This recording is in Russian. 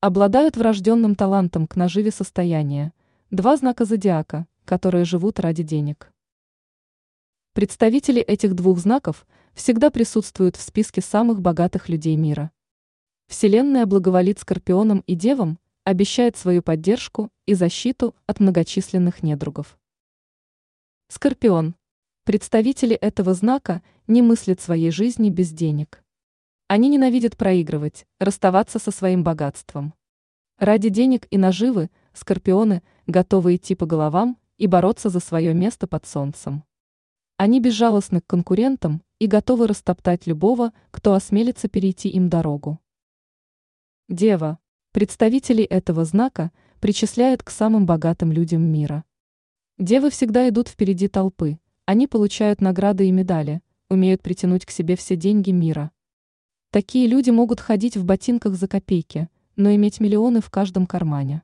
обладают врожденным талантом к наживе состояния, два знака зодиака, которые живут ради денег. Представители этих двух знаков всегда присутствуют в списке самых богатых людей мира. Вселенная благоволит Скорпионам и Девам, обещает свою поддержку и защиту от многочисленных недругов. Скорпион. Представители этого знака не мыслят своей жизни без денег. Они ненавидят проигрывать, расставаться со своим богатством. Ради денег и наживы скорпионы готовы идти по головам и бороться за свое место под солнцем. Они безжалостны к конкурентам и готовы растоптать любого, кто осмелится перейти им дорогу. Дева. Представителей этого знака причисляют к самым богатым людям мира. Девы всегда идут впереди толпы, они получают награды и медали, умеют притянуть к себе все деньги мира. Такие люди могут ходить в ботинках за копейки, но иметь миллионы в каждом кармане.